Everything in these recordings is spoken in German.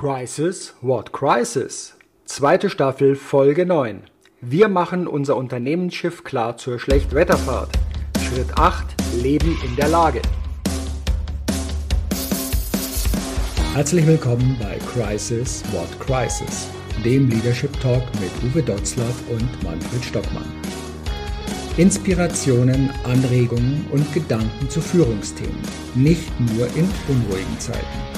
Crisis, what crisis? Zweite Staffel, Folge 9. Wir machen unser Unternehmensschiff klar zur Schlechtwetterfahrt. Schritt 8, Leben in der Lage. Herzlich willkommen bei Crisis, what crisis? Dem Leadership Talk mit Uwe Dotzlaff und Manfred Stockmann. Inspirationen, Anregungen und Gedanken zu Führungsthemen, nicht nur in unruhigen Zeiten.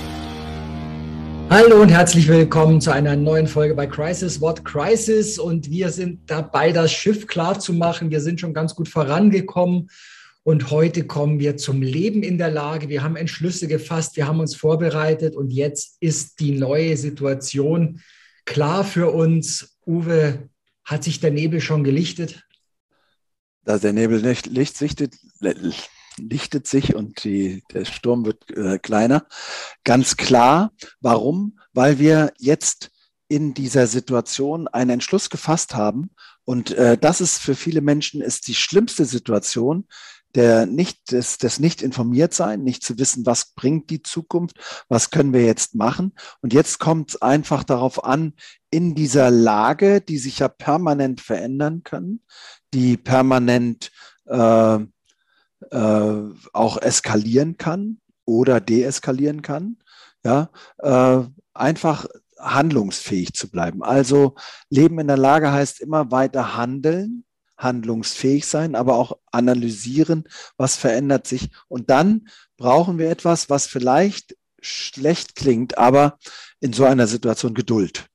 Hallo und herzlich willkommen zu einer neuen Folge bei Crisis What Crisis und wir sind dabei, das Schiff klar zu machen. Wir sind schon ganz gut vorangekommen und heute kommen wir zum Leben in der Lage. Wir haben Entschlüsse gefasst, wir haben uns vorbereitet und jetzt ist die neue Situation klar für uns. Uwe, hat sich der Nebel schon gelichtet? Da der Nebel nicht Licht sichtet, lichtet sich und die, der Sturm wird äh, kleiner. Ganz klar. Warum? Weil wir jetzt in dieser Situation einen Entschluss gefasst haben. Und äh, das ist für viele Menschen ist die schlimmste Situation, der nicht, des, des nicht informiert sein, nicht zu wissen, was bringt die Zukunft, was können wir jetzt machen. Und jetzt kommt es einfach darauf an, in dieser Lage, die sich ja permanent verändern kann, die permanent äh, äh, auch eskalieren kann oder deeskalieren kann, ja, äh, einfach handlungsfähig zu bleiben. Also Leben in der Lage heißt immer weiter handeln, handlungsfähig sein, aber auch analysieren, was verändert sich. Und dann brauchen wir etwas, was vielleicht schlecht klingt, aber in so einer Situation Geduld.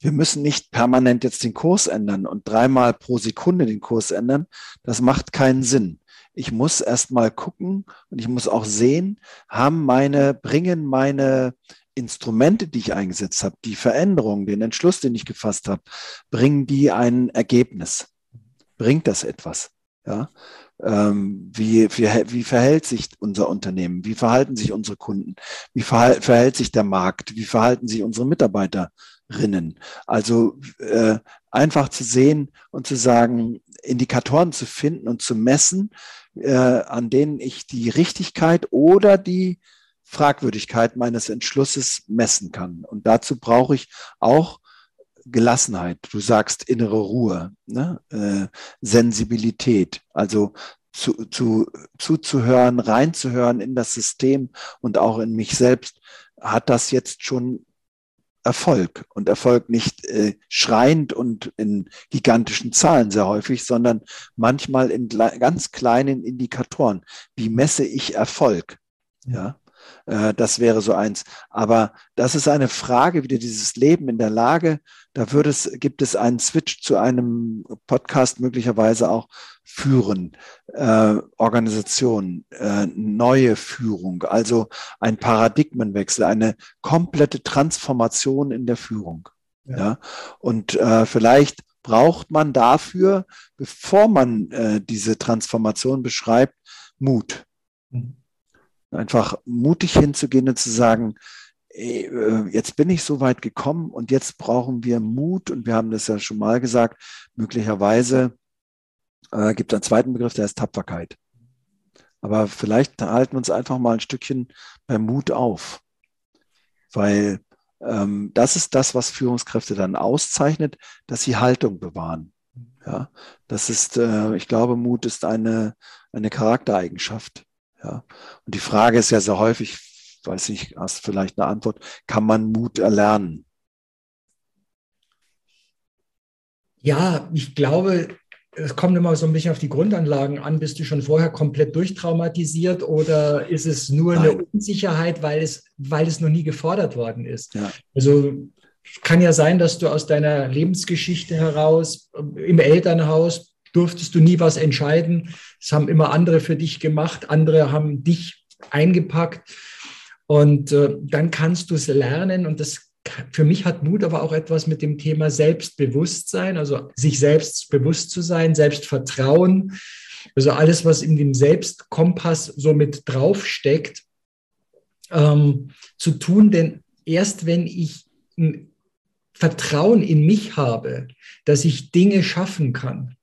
Wir müssen nicht permanent jetzt den Kurs ändern und dreimal pro Sekunde den Kurs ändern. Das macht keinen Sinn. Ich muss erst mal gucken und ich muss auch sehen, haben meine, bringen meine Instrumente, die ich eingesetzt habe, die Veränderung, den Entschluss, den ich gefasst habe, bringen die ein Ergebnis? Bringt das etwas? Ja, ähm, wie, wie, wie verhält sich unser Unternehmen? Wie verhalten sich unsere Kunden? Wie verhält, verhält sich der Markt? Wie verhalten sich unsere Mitarbeiterinnen? Also äh, einfach zu sehen und zu sagen, Indikatoren zu finden und zu messen, äh, an denen ich die Richtigkeit oder die Fragwürdigkeit meines Entschlusses messen kann. Und dazu brauche ich auch Gelassenheit. Du sagst innere Ruhe, ne? äh, Sensibilität. Also zu, zu, zuzuhören, reinzuhören in das System und auch in mich selbst. Hat das jetzt schon Erfolg und Erfolg nicht äh, schreiend und in gigantischen Zahlen sehr häufig, sondern manchmal in ganz kleinen Indikatoren. Wie messe ich Erfolg? Ja. Äh, das wäre so eins. Aber das ist eine Frage, wieder dieses Leben in der Lage. Da würde es, gibt es einen Switch zu einem Podcast möglicherweise auch führen, äh, Organisation, äh, neue Führung, also ein Paradigmenwechsel, eine komplette Transformation in der Führung. Ja. ja? Und äh, vielleicht braucht man dafür, bevor man äh, diese Transformation beschreibt, Mut. Mhm einfach mutig hinzugehen und zu sagen, äh, jetzt bin ich so weit gekommen und jetzt brauchen wir Mut und wir haben das ja schon mal gesagt, möglicherweise äh, gibt es einen zweiten Begriff, der ist Tapferkeit. Aber vielleicht halten wir uns einfach mal ein Stückchen beim Mut auf, weil ähm, das ist das, was Führungskräfte dann auszeichnet, dass sie Haltung bewahren. Ja, das ist, äh, ich glaube, Mut ist eine, eine Charaktereigenschaft. Ja. Und die Frage ist ja sehr häufig, weiß nicht, hast vielleicht eine Antwort, kann man Mut erlernen? Ja, ich glaube, es kommt immer so ein bisschen auf die Grundanlagen an. Bist du schon vorher komplett durchtraumatisiert oder ist es nur Nein. eine Unsicherheit, weil es, weil es noch nie gefordert worden ist? Ja. Also kann ja sein, dass du aus deiner Lebensgeschichte heraus im Elternhaus durftest du nie was entscheiden. Es haben immer andere für dich gemacht, andere haben dich eingepackt. Und äh, dann kannst du es lernen und das für mich hat Mut aber auch etwas mit dem Thema Selbstbewusstsein, also sich selbst bewusst zu sein, Selbstvertrauen, also alles, was in dem Selbstkompass so mit draufsteckt, ähm, zu tun. Denn erst wenn ich Vertrauen in mich habe, dass ich Dinge schaffen kann,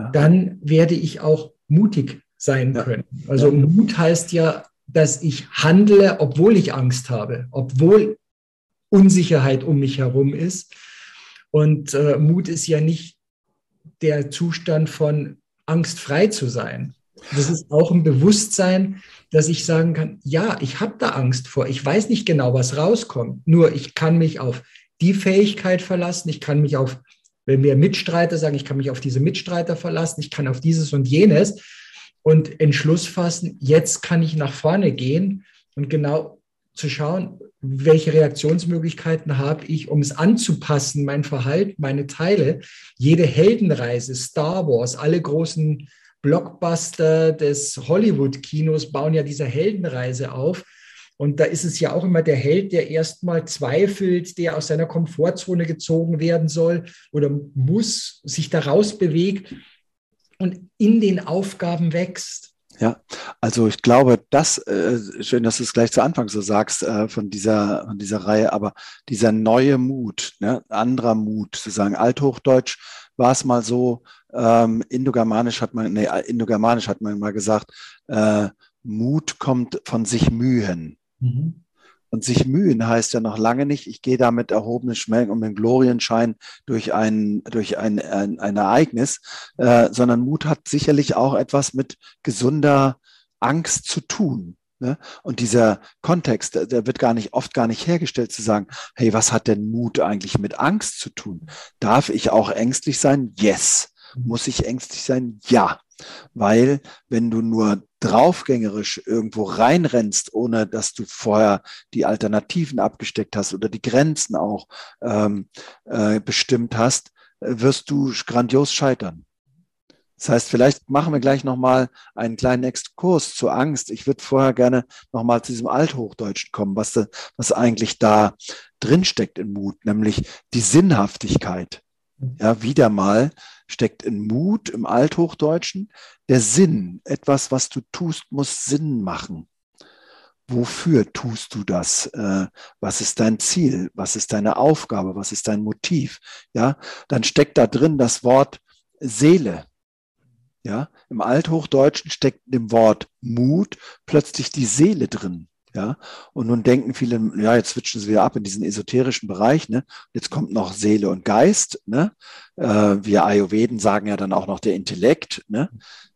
ja. dann werde ich auch mutig sein ja. können. Also. Mut heißt ja, dass ich handle, obwohl ich Angst habe, obwohl Unsicherheit um mich herum ist. Und äh, Mut ist ja nicht der Zustand von angstfrei zu sein. Das ist auch ein Bewusstsein, dass ich sagen kann, ja, ich habe da Angst vor. Ich weiß nicht genau, was rauskommt. Nur ich kann mich auf die Fähigkeit verlassen. Ich kann mich auf, wenn wir Mitstreiter sagen, ich kann mich auf diese Mitstreiter verlassen. Ich kann auf dieses und jenes und Entschluss fassen. Jetzt kann ich nach vorne gehen und genau zu schauen, welche Reaktionsmöglichkeiten habe ich, um es anzupassen, mein Verhalten, meine Teile. Jede Heldenreise, Star Wars, alle großen Blockbuster des Hollywood-Kinos bauen ja diese Heldenreise auf. Und da ist es ja auch immer der Held, der erstmal zweifelt, der aus seiner Komfortzone gezogen werden soll oder muss, sich daraus bewegt und in den Aufgaben wächst. Ja, also ich glaube, das, äh, schön, dass du es gleich zu Anfang so sagst äh, von, dieser, von dieser Reihe, aber dieser neue Mut, ne, anderer Mut, zu sagen, Althochdeutsch war es mal so, ähm, Indogermanisch hat man, nee, Indogermanisch hat man mal gesagt, äh, Mut kommt von sich mühen. Mhm. Und sich mühen heißt ja noch lange nicht, ich gehe da mit erhobenen Schmelken um den Glorienschein durch ein, durch ein, ein, ein Ereignis, äh, sondern Mut hat sicherlich auch etwas mit gesunder Angst zu tun. Ne? Und dieser Kontext, der wird gar nicht, oft gar nicht hergestellt zu sagen, hey, was hat denn Mut eigentlich mit Angst zu tun? Darf ich auch ängstlich sein? Yes. Muss ich ängstlich sein? Ja. Weil wenn du nur draufgängerisch irgendwo reinrennst, ohne dass du vorher die Alternativen abgesteckt hast oder die Grenzen auch ähm, äh, bestimmt hast, wirst du grandios scheitern. Das heißt, vielleicht machen wir gleich nochmal einen kleinen Exkurs zur Angst. Ich würde vorher gerne nochmal zu diesem Althochdeutschen kommen, was, da, was eigentlich da drinsteckt in Mut, nämlich die Sinnhaftigkeit. Ja, wieder mal steckt in Mut im Althochdeutschen der Sinn. Etwas, was du tust, muss Sinn machen. Wofür tust du das? Äh, was ist dein Ziel? Was ist deine Aufgabe? Was ist dein Motiv? Ja, dann steckt da drin das Wort Seele. Ja, im Althochdeutschen steckt im Wort Mut plötzlich die Seele drin. Ja, und nun denken viele, ja, jetzt switchen sie wieder ab in diesen esoterischen Bereich, ne? Jetzt kommt noch Seele und Geist, ne? Äh, wir Ayurveden sagen ja dann auch noch der Intellekt, ne?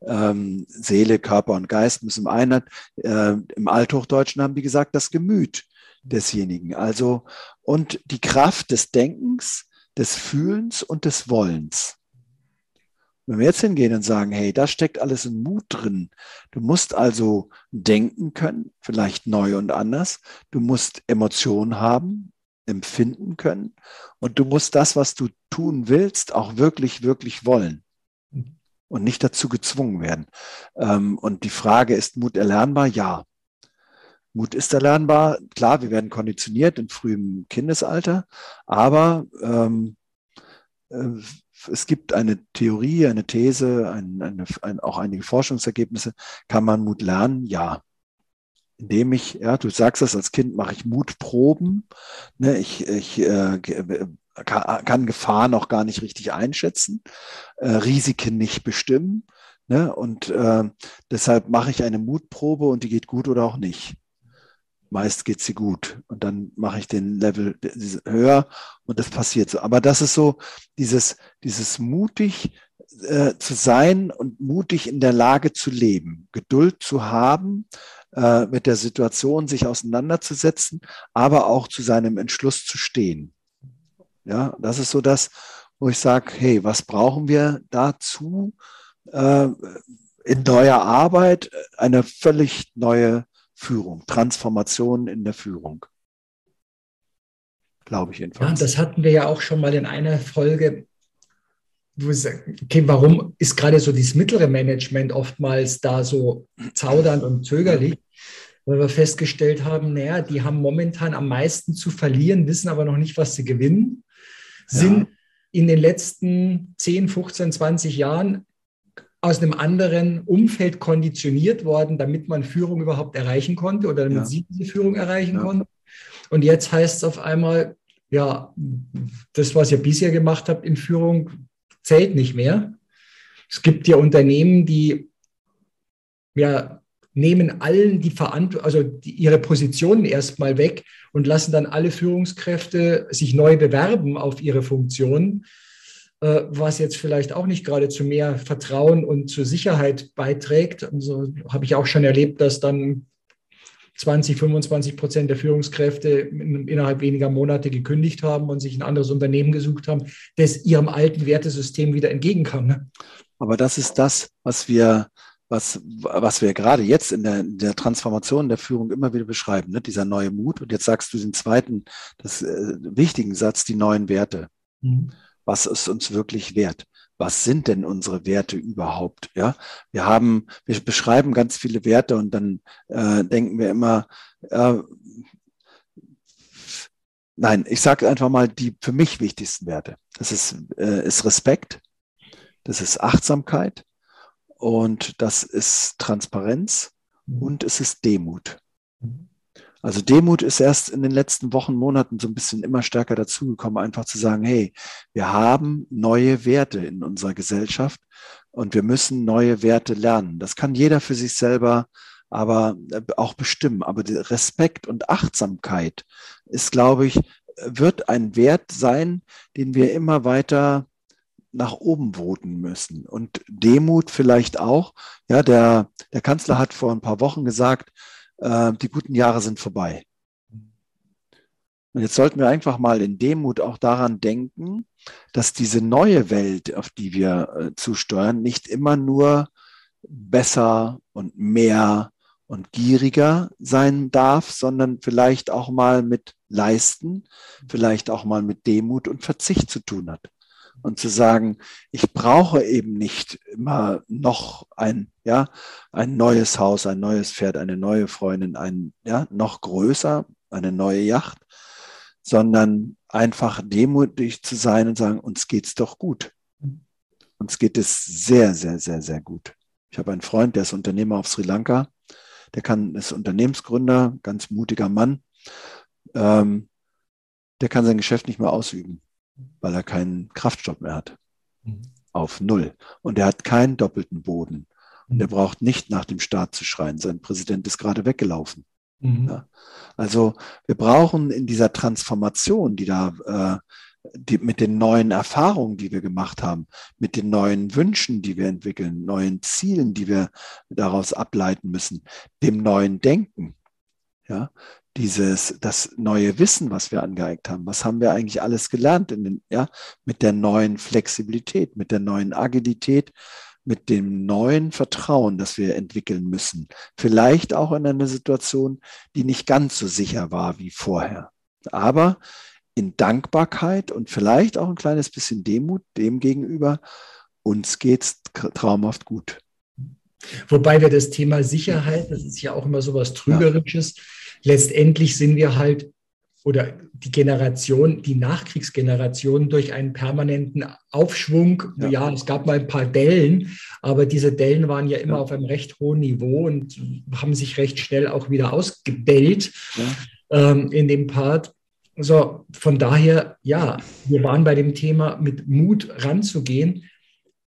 Ähm, Seele, Körper und Geist müssen im Einheit. Äh, Im Althochdeutschen haben die gesagt, das Gemüt desjenigen. Also, und die Kraft des Denkens, des Fühlens und des Wollens. Wenn wir jetzt hingehen und sagen, hey, da steckt alles in Mut drin. Du musst also denken können, vielleicht neu und anders. Du musst Emotionen haben, empfinden können. Und du musst das, was du tun willst, auch wirklich, wirklich wollen. Und nicht dazu gezwungen werden. Ähm, und die Frage, ist Mut erlernbar? Ja. Mut ist erlernbar. Klar, wir werden konditioniert in frühem Kindesalter, aber ähm, äh, es gibt eine Theorie, eine These, ein, eine, ein, auch einige Forschungsergebnisse. Kann man Mut lernen? Ja. Indem ich, ja, du sagst das als Kind, mache ich Mutproben. Ne, ich ich äh, kann, kann Gefahr noch gar nicht richtig einschätzen, äh, Risiken nicht bestimmen. Ne, und äh, deshalb mache ich eine Mutprobe und die geht gut oder auch nicht meist geht sie gut. Und dann mache ich den Level höher und das passiert so. Aber das ist so dieses, dieses mutig äh, zu sein und mutig in der Lage zu leben, Geduld zu haben, äh, mit der Situation sich auseinanderzusetzen, aber auch zu seinem Entschluss zu stehen. Ja, das ist so das, wo ich sage, hey, was brauchen wir dazu? Äh, in neuer Arbeit eine völlig neue Führung, Transformation in der Führung. Glaube ich jedenfalls. Ja, das hatten wir ja auch schon mal in einer Folge. Okay, warum ist gerade so dieses mittlere Management oftmals da so zaudernd und zögerlich? weil wir festgestellt haben, naja, die haben momentan am meisten zu verlieren, wissen aber noch nicht, was sie gewinnen, sind ja. in den letzten 10, 15, 20 Jahren aus einem anderen Umfeld konditioniert worden, damit man Führung überhaupt erreichen konnte oder damit ja. sie diese Führung erreichen ja. konnten. Und jetzt heißt es auf einmal, ja, das, was ihr bisher gemacht habt in Führung, zählt nicht mehr. Es gibt ja Unternehmen, die ja, nehmen allen die Verantwortung, also die, ihre Positionen erstmal weg und lassen dann alle Führungskräfte sich neu bewerben auf ihre Funktionen was jetzt vielleicht auch nicht gerade zu mehr Vertrauen und zur Sicherheit beiträgt. Also habe ich auch schon erlebt, dass dann 20, 25 Prozent der Führungskräfte innerhalb weniger Monate gekündigt haben und sich ein anderes Unternehmen gesucht haben, das ihrem alten Wertesystem wieder entgegenkam. Ne? Aber das ist das, was wir, was, was wir gerade jetzt in der, der Transformation der Führung immer wieder beschreiben, ne? dieser neue Mut. Und jetzt sagst du den zweiten, das äh, wichtigen Satz, die neuen Werte. Mhm was ist uns wirklich wert? Was sind denn unsere Werte überhaupt? Ja, wir haben, wir beschreiben ganz viele Werte und dann äh, denken wir immer, äh, nein, ich sage einfach mal die für mich wichtigsten Werte. Das ist, äh, ist Respekt, das ist Achtsamkeit und das ist Transparenz und es ist Demut. Mhm. Also Demut ist erst in den letzten Wochen, Monaten so ein bisschen immer stärker dazugekommen, einfach zu sagen, hey, wir haben neue Werte in unserer Gesellschaft und wir müssen neue Werte lernen. Das kann jeder für sich selber aber äh, auch bestimmen. Aber Respekt und Achtsamkeit ist, glaube ich, wird ein Wert sein, den wir immer weiter nach oben voten müssen. Und Demut vielleicht auch. Ja, der, der Kanzler hat vor ein paar Wochen gesagt, äh, die guten Jahre sind vorbei. Und jetzt sollten wir einfach mal in Demut auch daran denken, dass diese neue Welt, auf die wir äh, zusteuern, nicht immer nur besser und mehr und gieriger sein darf, sondern vielleicht auch mal mit Leisten, vielleicht auch mal mit Demut und Verzicht zu tun hat und zu sagen, ich brauche eben nicht immer noch ein, ja, ein neues Haus, ein neues Pferd, eine neue Freundin, ein, ja, noch größer, eine neue Yacht, sondern einfach demutig zu sein und sagen, uns geht's doch gut. Uns geht es sehr, sehr, sehr, sehr gut. Ich habe einen Freund, der ist Unternehmer auf Sri Lanka. Der kann, ist Unternehmensgründer, ganz mutiger Mann. Ähm, der kann sein Geschäft nicht mehr ausüben weil er keinen Kraftstoff mehr hat. Mhm. Auf Null. Und er hat keinen doppelten Boden. Und er mhm. braucht nicht nach dem Staat zu schreien. Sein Präsident ist gerade weggelaufen. Mhm. Ja. Also wir brauchen in dieser Transformation, die da äh, die, mit den neuen Erfahrungen, die wir gemacht haben, mit den neuen Wünschen, die wir entwickeln, neuen Zielen, die wir daraus ableiten müssen, dem neuen Denken, ja, dieses, das neue Wissen, was wir angeeignet haben. Was haben wir eigentlich alles gelernt in den, ja, mit der neuen Flexibilität, mit der neuen Agilität, mit dem neuen Vertrauen, das wir entwickeln müssen. Vielleicht auch in einer Situation, die nicht ganz so sicher war wie vorher. Aber in Dankbarkeit und vielleicht auch ein kleines bisschen Demut dem gegenüber, uns geht's traumhaft gut. Wobei wir das Thema Sicherheit, das ist ja auch immer so was Trügerisches, ja letztendlich sind wir halt oder die Generation, die Nachkriegsgeneration durch einen permanenten Aufschwung. Ja. ja. es gab mal ein paar Dellen, aber diese Dellen waren ja immer ja. auf einem recht hohen Niveau und haben sich recht schnell auch wieder ausgebellt ja. ähm, in dem Part. So, von daher, ja, wir waren bei dem Thema mit Mut ranzugehen.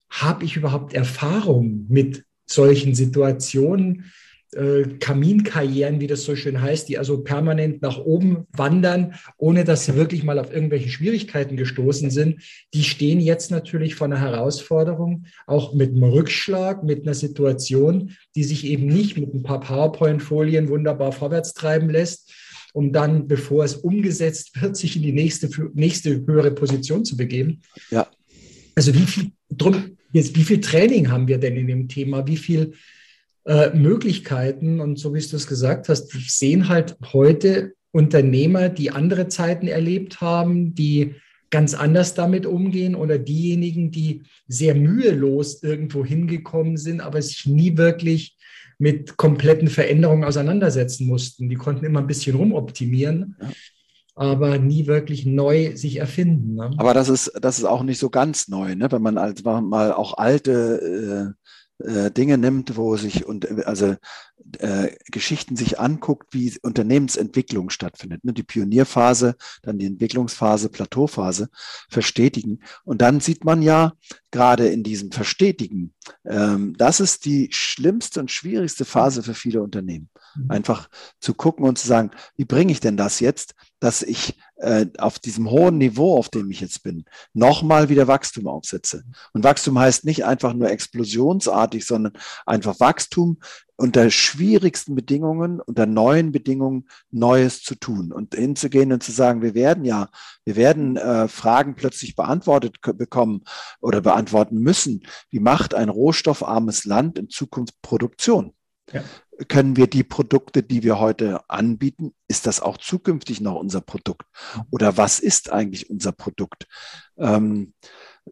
Habe ich überhaupt Erfahrung mit solchen Situationen? äh, Kaminkarrieren, wie das so schön heißt, die also permanent nach oben wandern, ohne dass sie wirklich mal auf irgendwelche Schwierigkeiten gestoßen sind, die stehen jetzt natürlich vor einer Herausforderung, auch mit einem Rückschlag, mit einer Situation, die sich eben nicht mit ein paar PowerPoint-Folien wunderbar vorwärts treiben lässt, um dann, bevor es umgesetzt wird, sich in die nächste, nächste höhere Position zu begeben. Ja. Also wie viel, drum, jetzt, wie viel Training haben wir denn in dem Thema? Wie viel äh, Möglichkeiten. Und so wie du es gesagt hast, sehen halt heute Unternehmer, die andere Zeiten erlebt haben, die ganz anders damit umgehen oder diejenigen, die sehr mühelos irgendwo hingekommen sind, aber sich nie wirklich mit kompletten Veränderungen auseinandersetzen mussten. Die konnten immer ein bisschen rumoptimieren. Ja aber nie wirklich neu sich erfinden. Ne? Aber das ist, das ist auch nicht so ganz neu, ne? wenn man als, mal auch alte äh, äh, Dinge nimmt, wo sich und also äh, Geschichten sich anguckt, wie Unternehmensentwicklung stattfindet. Ne? Die Pionierphase, dann die Entwicklungsphase, Plateauphase verstetigen. Und dann sieht man ja gerade in diesem Verstetigen, ähm, das ist die schlimmste und schwierigste Phase für viele Unternehmen. Mhm. Einfach zu gucken und zu sagen, wie bringe ich denn das jetzt, dass ich äh, auf diesem hohen Niveau, auf dem ich jetzt bin, nochmal wieder Wachstum aufsetze. Und Wachstum heißt nicht einfach nur explosionsartig, sondern einfach Wachstum unter schwierigsten Bedingungen, unter neuen Bedingungen Neues zu tun und hinzugehen und zu sagen, wir werden ja, wir werden äh, Fragen plötzlich beantwortet bekommen oder beantworten müssen. Wie macht ein rohstoffarmes Land in Zukunft Produktion? Ja können wir die Produkte, die wir heute anbieten, ist das auch zukünftig noch unser Produkt? Oder was ist eigentlich unser Produkt? Ähm,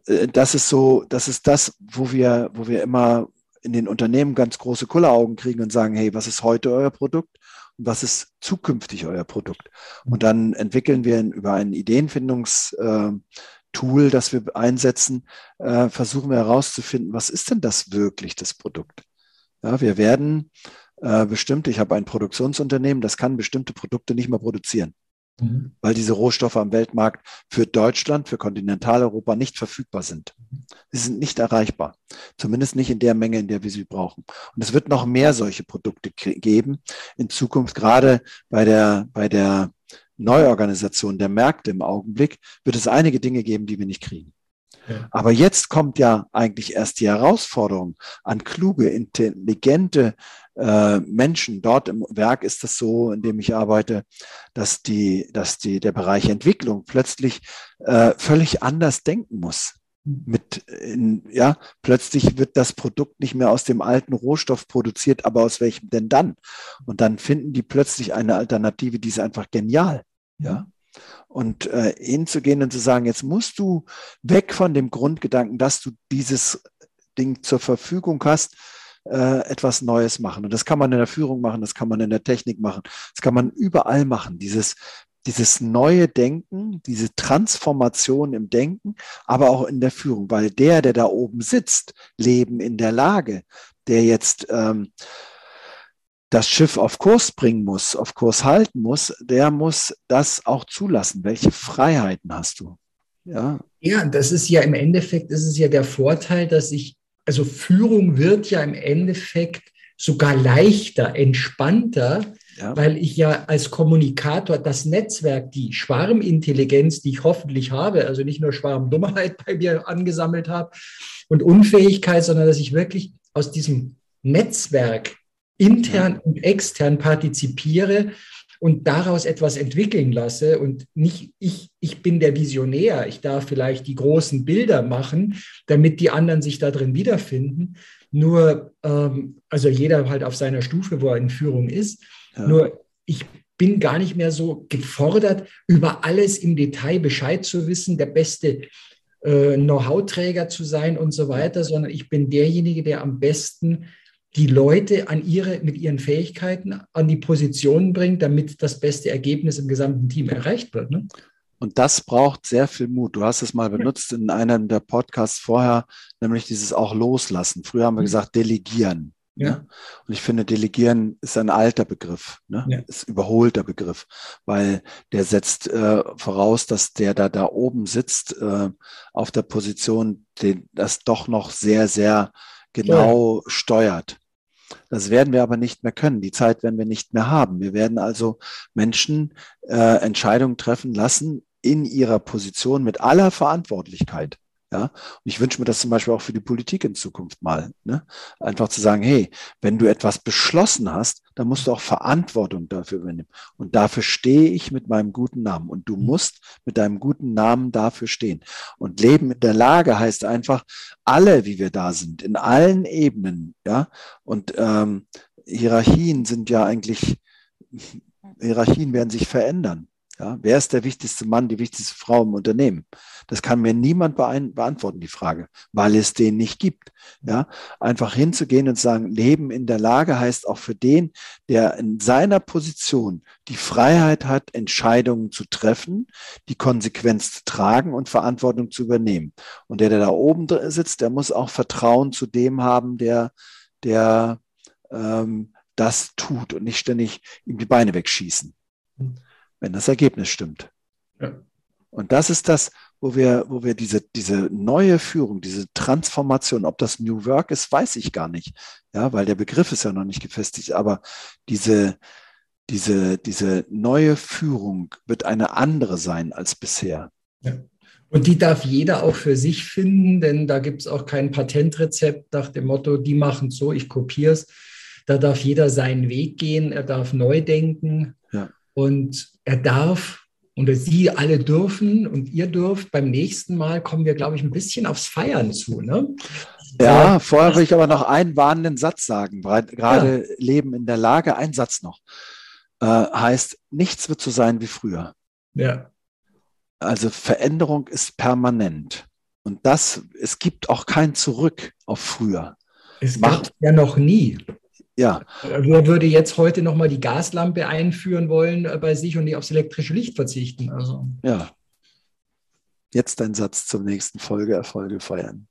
äh, das ist so, das ist das, wo wir, wo wir immer in den Unternehmen ganz große Kulleraugen kriegen und sagen, hey, was ist heute euer Produkt? Und was ist zukünftig euer Produkt? Und dann entwickeln wir über ein Ideenfindungstool, äh, das wir einsetzen, äh, versuchen wir herauszufinden, was ist denn das wirklich, das Produkt? Ja, wir werden äh, bestimmt, ich habe ein Produktionsunternehmen, das kann bestimmte Produkte nicht mehr produzieren, mhm. weil diese Rohstoffe am Weltmarkt für Deutschland, für Kontinentaleuropa nicht verfügbar sind. Sie sind nicht erreichbar, zumindest nicht in der Menge, in der wir sie brauchen. Und es wird noch mehr solche Produkte geben in Zukunft, gerade bei der, bei der Neuorganisation der Märkte im Augenblick, wird es einige Dinge geben, die wir nicht kriegen. Aber jetzt kommt ja eigentlich erst die Herausforderung an kluge, intelligente äh, Menschen. Dort im Werk ist es so, in dem ich arbeite, dass die, dass die, der Bereich Entwicklung plötzlich äh, völlig anders denken muss mit in, ja plötzlich wird das Produkt nicht mehr aus dem alten Rohstoff produziert, aber aus welchem denn dann? Und dann finden die plötzlich eine Alternative, die ist einfach genial, ja. Und äh, hinzugehen und zu sagen, jetzt musst du weg von dem Grundgedanken, dass du dieses Ding zur Verfügung hast, äh, etwas Neues machen. Und das kann man in der Führung machen, das kann man in der Technik machen, das kann man überall machen. Dieses, dieses neue Denken, diese Transformation im Denken, aber auch in der Führung, weil der, der da oben sitzt, leben in der Lage, der jetzt ähm, das Schiff auf Kurs bringen muss, auf Kurs halten muss, der muss das auch zulassen. Welche Freiheiten hast du? Ja. Ja, das ist ja im Endeffekt, ist ja der Vorteil, dass ich, also Führung wird ja im Endeffekt sogar leichter, entspannter, ja. weil ich ja als Kommunikator das Netzwerk, die Schwarmintelligenz, die ich hoffentlich habe, also nicht nur Schwarmdummheit bei mir angesammelt habe und Unfähigkeit, sondern dass ich wirklich aus diesem Netzwerk intern und extern partizipiere und daraus etwas entwickeln lasse und nicht ich, ich bin der Visionär, ich darf vielleicht die großen Bilder machen, damit die anderen sich da drin wiederfinden. Nur, ähm, also jeder halt auf seiner Stufe, wo er in Führung ist. Ja. Nur ich bin gar nicht mehr so gefordert, über alles im Detail Bescheid zu wissen, der beste äh, Know-how-Träger zu sein und so weiter, sondern ich bin derjenige, der am besten die Leute an ihre, mit ihren Fähigkeiten an die Positionen bringt, damit das beste Ergebnis im gesamten Team erreicht wird. Ne? Und das braucht sehr viel Mut. Du hast es mal benutzt in einem der Podcasts vorher, nämlich dieses auch loslassen. Früher haben wir mhm. gesagt, delegieren. Ja. Ne? Und ich finde, delegieren ist ein alter Begriff, ne? ja. ist überholter Begriff, weil der setzt äh, voraus, dass der da da oben sitzt äh, auf der Position, den das doch noch sehr sehr genau ja. steuert. Das werden wir aber nicht mehr können. Die Zeit werden wir nicht mehr haben. Wir werden also Menschen äh, Entscheidungen treffen lassen in ihrer Position mit aller Verantwortlichkeit. Ja, und ich wünsche mir das zum Beispiel auch für die Politik in Zukunft mal. Ne? Einfach zu sagen, hey, wenn du etwas beschlossen hast, dann musst du auch Verantwortung dafür übernehmen. Und dafür stehe ich mit meinem guten Namen. Und du mhm. musst mit deinem guten Namen dafür stehen. Und Leben in der Lage heißt einfach, alle, wie wir da sind, in allen Ebenen, ja. Und ähm, Hierarchien sind ja eigentlich, Hierarchien werden sich verändern. Ja, wer ist der wichtigste Mann, die wichtigste Frau im Unternehmen? Das kann mir niemand beantworten, die Frage, weil es den nicht gibt. Ja, einfach hinzugehen und sagen, Leben in der Lage heißt auch für den, der in seiner Position die Freiheit hat, Entscheidungen zu treffen, die Konsequenz zu tragen und Verantwortung zu übernehmen. Und der, der da oben sitzt, der muss auch Vertrauen zu dem haben, der, der ähm, das tut und nicht ständig ihm die Beine wegschießen wenn das Ergebnis stimmt. Ja. Und das ist das, wo wir, wo wir diese, diese neue Führung, diese Transformation, ob das New Work ist, weiß ich gar nicht. Ja, weil der Begriff ist ja noch nicht gefestigt, aber diese, diese, diese neue Führung wird eine andere sein als bisher. Ja. Und die darf jeder auch für sich finden, denn da gibt es auch kein Patentrezept nach dem Motto, die machen so, ich kopiere es. Da darf jeder seinen Weg gehen, er darf neu denken. Ja. Und er darf und Sie alle dürfen und ihr dürft. Beim nächsten Mal kommen wir, glaube ich, ein bisschen aufs Feiern zu. Ne? Ja, vorher will ich aber noch einen warnenden Satz sagen. Gerade ja. Leben in der Lage, ein Satz noch. Äh, heißt, nichts wird so sein wie früher. Ja. Also Veränderung ist permanent. Und das, es gibt auch kein Zurück auf früher. Es gab ja noch nie. Ja. Wer würde jetzt heute nochmal die Gaslampe einführen wollen äh, bei sich und nicht aufs elektrische Licht verzichten? Also. Ja. Jetzt dein Satz zur nächsten Folge Erfolge feiern.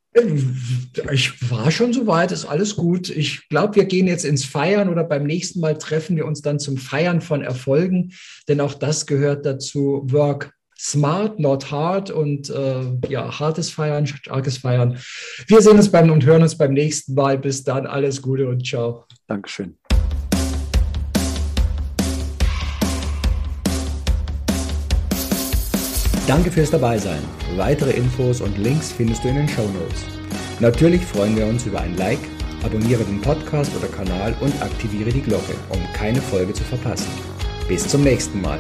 Ich war schon soweit, ist alles gut. Ich glaube, wir gehen jetzt ins Feiern oder beim nächsten Mal treffen wir uns dann zum Feiern von Erfolgen, denn auch das gehört dazu. Work smart, not hard und äh, ja, hartes Feiern, starkes Feiern. Wir sehen uns beim und hören uns beim nächsten Mal. Bis dann, alles Gute und ciao. Dankeschön. Danke fürs Dabeisein. Weitere Infos und Links findest du in den Show Notes. Natürlich freuen wir uns über ein Like, abonniere den Podcast oder Kanal und aktiviere die Glocke, um keine Folge zu verpassen. Bis zum nächsten Mal.